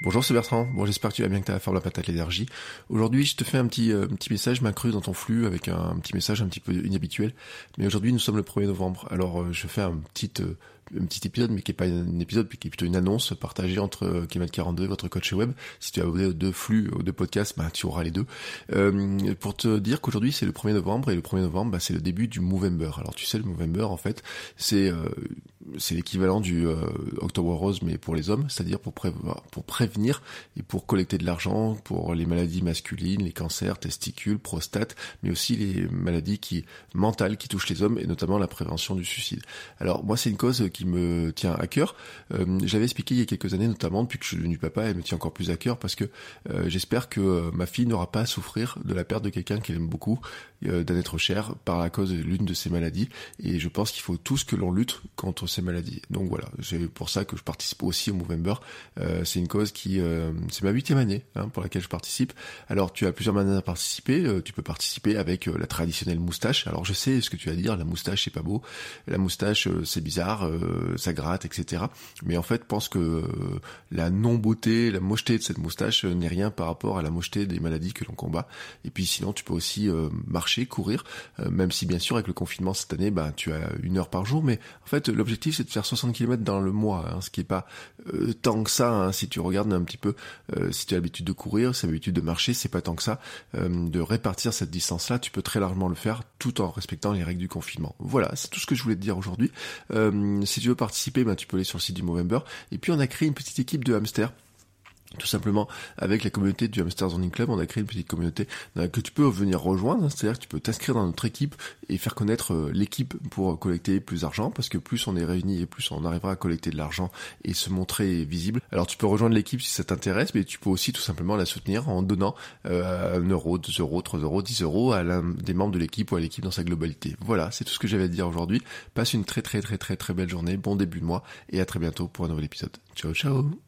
Bonjour, c'est Bertrand. Bon, j'espère que tu vas bien, que tu as la forme, la patate, l'énergie. Aujourd'hui, je te fais un petit, euh, petit message dans ton flux avec un, petit message un petit peu inhabituel. Mais aujourd'hui, nous sommes le 1er novembre. Alors, euh, je fais un petit... Euh, un petit épisode, mais qui est pas un épisode, qui est plutôt une annonce partagée entre euh, Kemal42 votre coach web. Si tu as abonné aux deux flux, aux deux podcasts, bah, tu auras les deux. Pour te dire qu'aujourd'hui c'est le 1er novembre et le 1er novembre, bah, c'est le début du Movember. Alors tu sais, le Movember, en fait, c'est c'est l'équivalent du euh, Octobre Rose, mais pour les hommes, c'est-à-dire pour, pour prévenir et pour collecter de l'argent pour les maladies masculines, les cancers, testicules, prostate, mais aussi les maladies qui mentales qui touchent les hommes et notamment la prévention du suicide. Alors moi, c'est une cause qui me tient à cœur. Euh, J'avais expliqué il y a quelques années, notamment depuis que je suis devenu papa, elle me tient encore plus à cœur parce que euh, j'espère que euh, ma fille n'aura pas à souffrir de la perte de quelqu'un qu'elle aime beaucoup, euh, d'un être cher, par la cause de l'une de ces maladies. Et je pense qu'il faut tous que l'on lutte contre ces maladies. Donc voilà, c'est pour ça que je participe aussi au Movember. Euh, c'est une cause qui, c'est ma huitième année hein, pour laquelle je participe. Alors tu as plusieurs manières de participer. tu peux participer avec la traditionnelle moustache. Alors je sais ce que tu vas dire, la moustache c'est pas beau, la moustache c'est bizarre, euh, ça gratte, etc. Mais en fait, pense que euh, la non-beauté, la mocheté de cette moustache euh, n'est rien par rapport à la mocheté des maladies que l'on combat. Et puis sinon, tu peux aussi marcher, courir, même si bien sûr avec le confinement cette année, bah, tu as une heure par jour. Mais en fait, l'objectif c'est de faire 60 km dans le mois, hein, ce qui est pas tant que ça. Hein, si tu regardes un petit peu, si tu as l'habitude de courir, si tu as l'habitude de marcher, c'est pas tant que ça. de répartir cette distance-là, tu peux très largement le faire tout en respectant les règles du confinement. Voilà, c'est tout ce que je voulais te dire aujourd'hui. si tu veux participer, ben, tu peux aller sur le site du Movember. Et puis on a créé une petite équipe de hamsters tout simplement avec la communauté du Hamster Zoning Club, on a créé une petite communauté euh, que tu peux venir rejoindre, hein. c'est-à-dire que tu peux t'inscrire dans notre équipe et faire connaître euh, l'équipe pour collecter plus d'argent, parce que plus on est réunis et plus on arrivera à collecter de l'argent et se montrer visible. Alors tu peux rejoindre l'équipe si ça t'intéresse, mais tu peux aussi tout simplement la soutenir en donnant euh, 1 euro, 2 euros, 3 euros, 10 euros à l'un des membres de l'équipe ou à l'équipe dans sa globalité. Voilà, c'est tout ce que j'avais à dire aujourd'hui. Passe une très très très très très belle journée, bon début de mois et à très bientôt pour un nouvel épisode. Ciao ciao